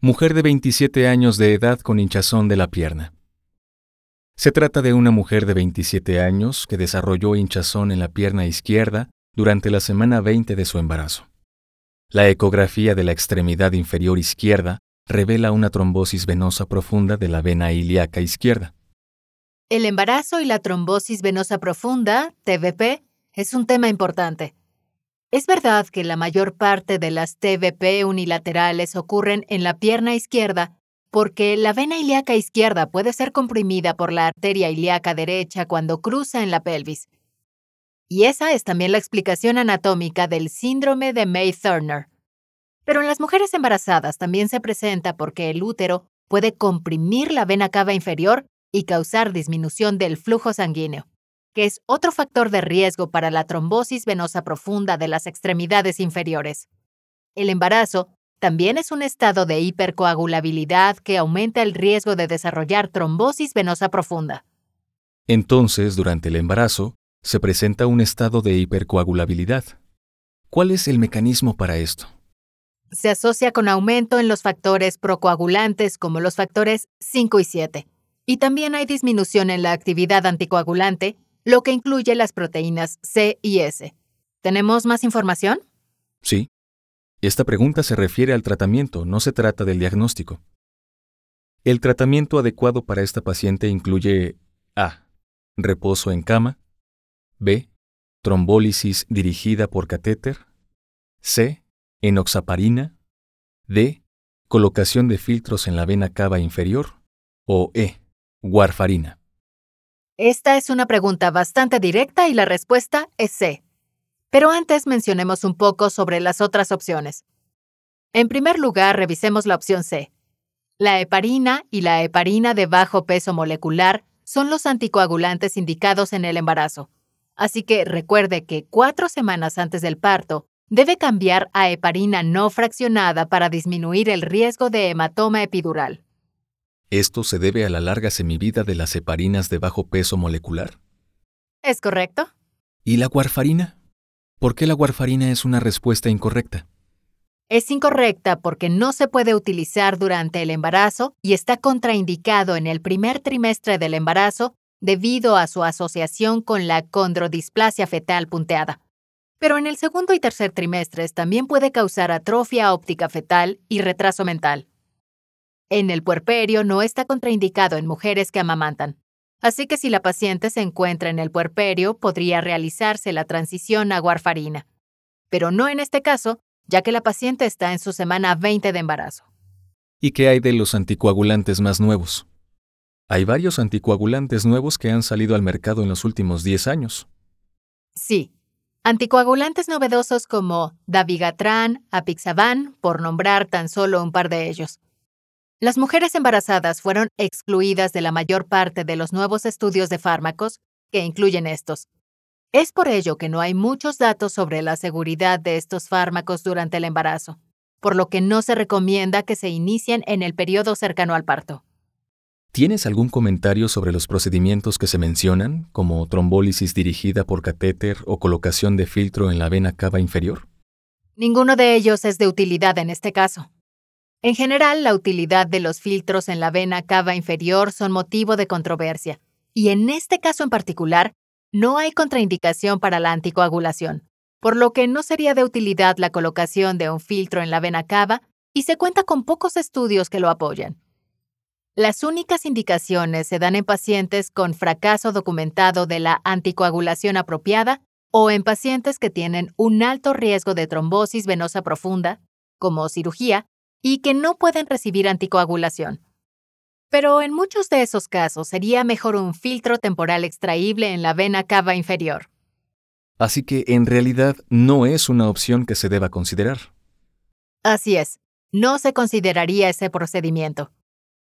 Mujer de 27 años de edad con hinchazón de la pierna. Se trata de una mujer de 27 años que desarrolló hinchazón en la pierna izquierda durante la semana 20 de su embarazo. La ecografía de la extremidad inferior izquierda revela una trombosis venosa profunda de la vena ilíaca izquierda. El embarazo y la trombosis venosa profunda, TVP, es un tema importante. Es verdad que la mayor parte de las TVP unilaterales ocurren en la pierna izquierda porque la vena ilíaca izquierda puede ser comprimida por la arteria ilíaca derecha cuando cruza en la pelvis. Y esa es también la explicación anatómica del síndrome de May-Thurner. Pero en las mujeres embarazadas también se presenta porque el útero puede comprimir la vena cava inferior y causar disminución del flujo sanguíneo que es otro factor de riesgo para la trombosis venosa profunda de las extremidades inferiores. El embarazo también es un estado de hipercoagulabilidad que aumenta el riesgo de desarrollar trombosis venosa profunda. Entonces, durante el embarazo, se presenta un estado de hipercoagulabilidad. ¿Cuál es el mecanismo para esto? Se asocia con aumento en los factores procoagulantes como los factores 5 y 7. Y también hay disminución en la actividad anticoagulante lo que incluye las proteínas C y S. ¿Tenemos más información? Sí. Esta pregunta se refiere al tratamiento, no se trata del diagnóstico. El tratamiento adecuado para esta paciente incluye A. Reposo en cama. B. Trombólisis dirigida por catéter. C. Enoxaparina. D. Colocación de filtros en la vena cava inferior. O E. Warfarina. Esta es una pregunta bastante directa y la respuesta es C. Pero antes mencionemos un poco sobre las otras opciones. En primer lugar, revisemos la opción C. La heparina y la heparina de bajo peso molecular son los anticoagulantes indicados en el embarazo. Así que recuerde que cuatro semanas antes del parto debe cambiar a heparina no fraccionada para disminuir el riesgo de hematoma epidural. ¿Esto se debe a la larga semivida de las heparinas de bajo peso molecular? ¿Es correcto? ¿Y la warfarina? ¿Por qué la warfarina es una respuesta incorrecta? Es incorrecta porque no se puede utilizar durante el embarazo y está contraindicado en el primer trimestre del embarazo debido a su asociación con la condrodisplasia fetal punteada. Pero en el segundo y tercer trimestres también puede causar atrofia óptica fetal y retraso mental. En el puerperio no está contraindicado en mujeres que amamantan. Así que si la paciente se encuentra en el puerperio, podría realizarse la transición a warfarina. Pero no en este caso, ya que la paciente está en su semana 20 de embarazo. ¿Y qué hay de los anticoagulantes más nuevos? Hay varios anticoagulantes nuevos que han salido al mercado en los últimos 10 años. Sí. Anticoagulantes novedosos como Dabigatran, Apixaban, por nombrar tan solo un par de ellos. Las mujeres embarazadas fueron excluidas de la mayor parte de los nuevos estudios de fármacos, que incluyen estos. Es por ello que no hay muchos datos sobre la seguridad de estos fármacos durante el embarazo, por lo que no se recomienda que se inicien en el periodo cercano al parto. ¿Tienes algún comentario sobre los procedimientos que se mencionan, como trombólisis dirigida por catéter o colocación de filtro en la vena cava inferior? Ninguno de ellos es de utilidad en este caso. En general, la utilidad de los filtros en la vena cava inferior son motivo de controversia, y en este caso en particular, no hay contraindicación para la anticoagulación, por lo que no sería de utilidad la colocación de un filtro en la vena cava y se cuenta con pocos estudios que lo apoyan. Las únicas indicaciones se dan en pacientes con fracaso documentado de la anticoagulación apropiada o en pacientes que tienen un alto riesgo de trombosis venosa profunda, como cirugía, y que no pueden recibir anticoagulación. Pero en muchos de esos casos sería mejor un filtro temporal extraíble en la vena cava inferior. Así que en realidad no es una opción que se deba considerar. Así es. no se consideraría ese procedimiento.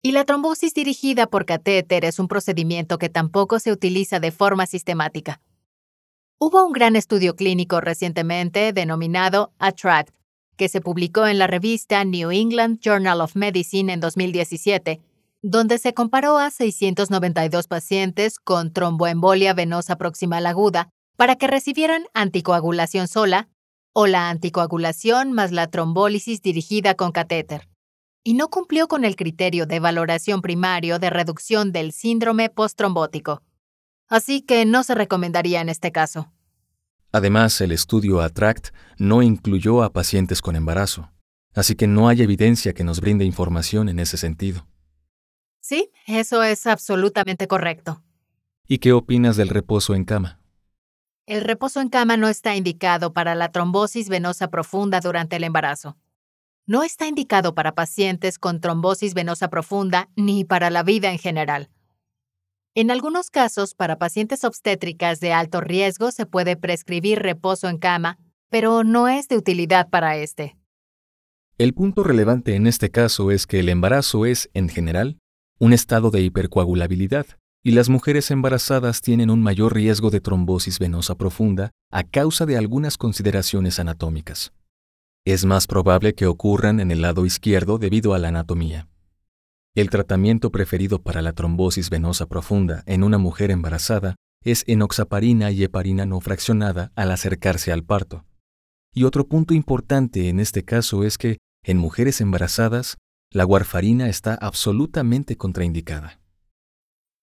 Y la trombosis dirigida por catéter es un procedimiento que tampoco se utiliza de forma sistemática. Hubo un gran estudio clínico recientemente denominado ATTRACT, que se publicó en la revista New England Journal of Medicine en 2017, donde se comparó a 692 pacientes con tromboembolia venosa proximal aguda para que recibieran anticoagulación sola o la anticoagulación más la trombólisis dirigida con catéter, y no cumplió con el criterio de valoración primario de reducción del síndrome posttrombótico. Así que no se recomendaría en este caso. Además, el estudio ATTRACT no incluyó a pacientes con embarazo, así que no hay evidencia que nos brinde información en ese sentido. Sí, eso es absolutamente correcto. ¿Y qué opinas del reposo en cama? El reposo en cama no está indicado para la trombosis venosa profunda durante el embarazo. No está indicado para pacientes con trombosis venosa profunda ni para la vida en general. En algunos casos, para pacientes obstétricas de alto riesgo se puede prescribir reposo en cama, pero no es de utilidad para este. El punto relevante en este caso es que el embarazo es, en general, un estado de hipercoagulabilidad, y las mujeres embarazadas tienen un mayor riesgo de trombosis venosa profunda a causa de algunas consideraciones anatómicas. Es más probable que ocurran en el lado izquierdo debido a la anatomía. El tratamiento preferido para la trombosis venosa profunda en una mujer embarazada es enoxaparina y heparina no fraccionada al acercarse al parto. Y otro punto importante en este caso es que, en mujeres embarazadas, la warfarina está absolutamente contraindicada.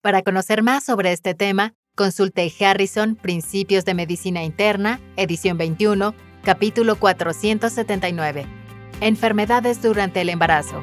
Para conocer más sobre este tema, consulte Harrison Principios de Medicina Interna, edición 21, capítulo 479. Enfermedades durante el embarazo.